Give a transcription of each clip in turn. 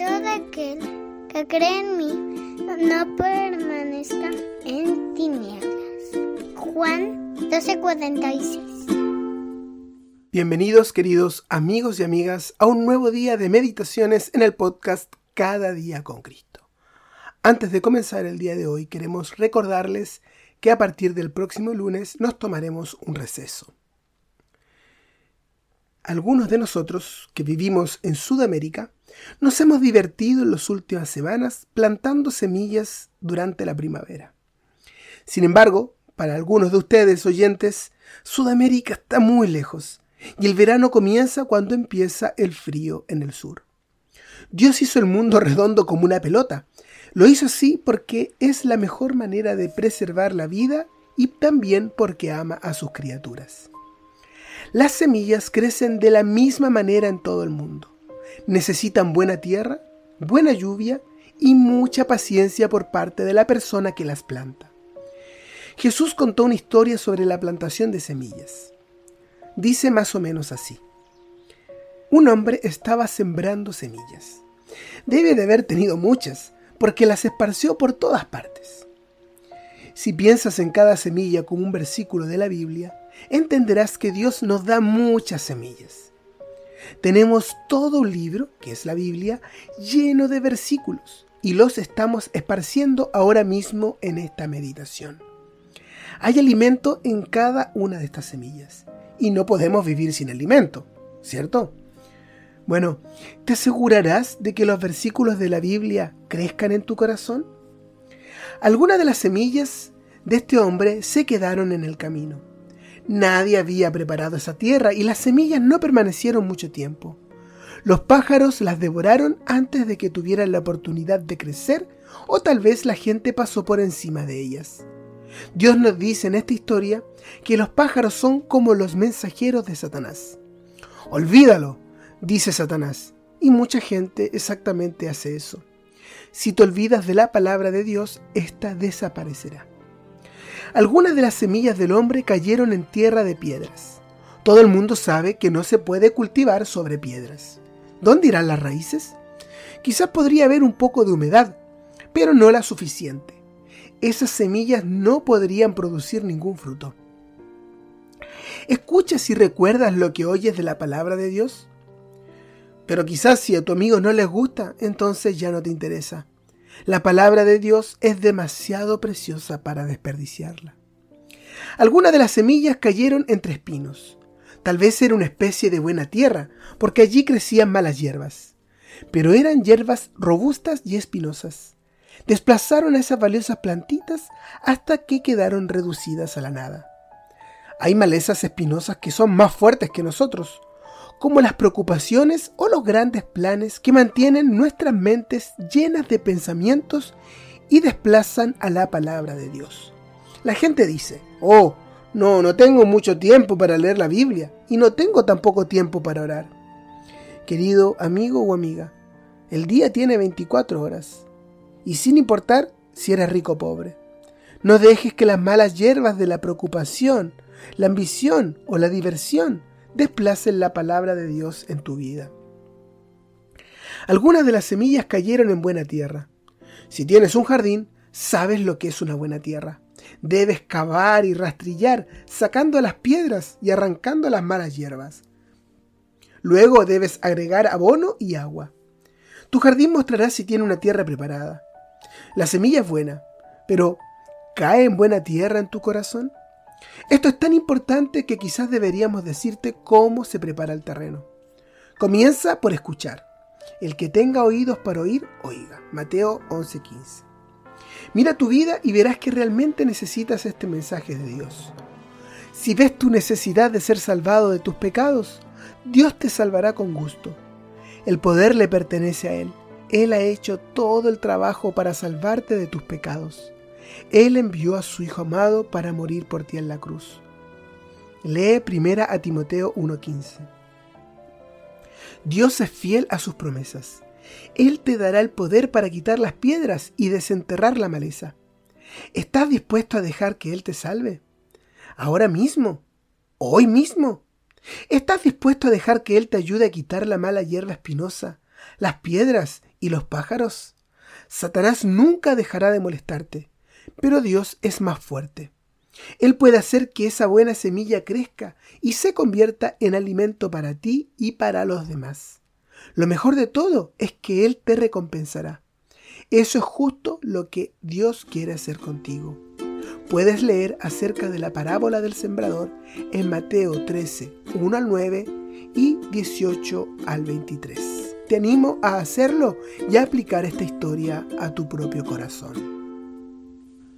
todo aquel que cree en mí no permanezca en tinieblas. Juan 12:46 Bienvenidos queridos amigos y amigas a un nuevo día de meditaciones en el podcast Cada día con Cristo. Antes de comenzar el día de hoy queremos recordarles que a partir del próximo lunes nos tomaremos un receso. Algunos de nosotros que vivimos en Sudamérica nos hemos divertido en las últimas semanas plantando semillas durante la primavera. Sin embargo, para algunos de ustedes oyentes, Sudamérica está muy lejos y el verano comienza cuando empieza el frío en el sur. Dios hizo el mundo redondo como una pelota. Lo hizo así porque es la mejor manera de preservar la vida y también porque ama a sus criaturas. Las semillas crecen de la misma manera en todo el mundo. Necesitan buena tierra, buena lluvia y mucha paciencia por parte de la persona que las planta. Jesús contó una historia sobre la plantación de semillas. Dice más o menos así. Un hombre estaba sembrando semillas. Debe de haber tenido muchas, porque las esparció por todas partes. Si piensas en cada semilla como un versículo de la Biblia, entenderás que Dios nos da muchas semillas. Tenemos todo un libro, que es la Biblia, lleno de versículos, y los estamos esparciendo ahora mismo en esta meditación. Hay alimento en cada una de estas semillas, y no podemos vivir sin alimento, ¿cierto? Bueno, ¿te asegurarás de que los versículos de la Biblia crezcan en tu corazón? Algunas de las semillas de este hombre se quedaron en el camino. Nadie había preparado esa tierra y las semillas no permanecieron mucho tiempo. Los pájaros las devoraron antes de que tuvieran la oportunidad de crecer o tal vez la gente pasó por encima de ellas. Dios nos dice en esta historia que los pájaros son como los mensajeros de Satanás. Olvídalo, dice Satanás, y mucha gente exactamente hace eso. Si te olvidas de la palabra de Dios, ésta desaparecerá. Algunas de las semillas del hombre cayeron en tierra de piedras. Todo el mundo sabe que no se puede cultivar sobre piedras. ¿Dónde irán las raíces? Quizás podría haber un poco de humedad, pero no la suficiente. Esas semillas no podrían producir ningún fruto. ¿Escuchas y recuerdas lo que oyes de la palabra de Dios? Pero quizás si a tu amigo no les gusta, entonces ya no te interesa. La palabra de Dios es demasiado preciosa para desperdiciarla. Algunas de las semillas cayeron entre espinos. Tal vez era una especie de buena tierra, porque allí crecían malas hierbas. Pero eran hierbas robustas y espinosas. Desplazaron a esas valiosas plantitas hasta que quedaron reducidas a la nada. Hay malezas espinosas que son más fuertes que nosotros, como las preocupaciones o los grandes planes que mantienen nuestras mentes llenas de pensamientos y desplazan a la palabra de Dios. La gente dice, oh, no, no tengo mucho tiempo para leer la Biblia y no tengo tampoco tiempo para orar. Querido amigo o amiga, el día tiene 24 horas y sin importar si eres rico o pobre. No dejes que las malas hierbas de la preocupación, la ambición o la diversión desplacen la palabra de Dios en tu vida. Algunas de las semillas cayeron en buena tierra. Si tienes un jardín, sabes lo que es una buena tierra. Debes cavar y rastrillar, sacando las piedras y arrancando las malas hierbas. Luego debes agregar abono y agua. Tu jardín mostrará si tiene una tierra preparada. La semilla es buena, pero ¿cae en buena tierra en tu corazón? Esto es tan importante que quizás deberíamos decirte cómo se prepara el terreno. Comienza por escuchar. El que tenga oídos para oír, oiga. Mateo 11:15. Mira tu vida y verás que realmente necesitas este mensaje de Dios. Si ves tu necesidad de ser salvado de tus pecados, Dios te salvará con gusto. El poder le pertenece a Él. Él ha hecho todo el trabajo para salvarte de tus pecados. Él envió a su Hijo amado para morir por ti en la cruz. Lee primera a Timoteo 1:15. Dios es fiel a sus promesas. Él te dará el poder para quitar las piedras y desenterrar la maleza. ¿Estás dispuesto a dejar que Él te salve? Ahora mismo, hoy mismo. ¿Estás dispuesto a dejar que Él te ayude a quitar la mala hierba espinosa, las piedras y los pájaros? Satanás nunca dejará de molestarte, pero Dios es más fuerte. Él puede hacer que esa buena semilla crezca y se convierta en alimento para ti y para los demás. Lo mejor de todo es que Él te recompensará. Eso es justo lo que Dios quiere hacer contigo. Puedes leer acerca de la parábola del sembrador en Mateo 13, 1 al 9 y 18 al 23. Te animo a hacerlo y a aplicar esta historia a tu propio corazón.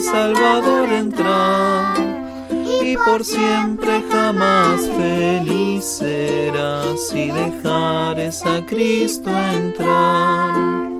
Salvador entrar. Y por siempre jamás feliz serás si dejares a Cristo entrar.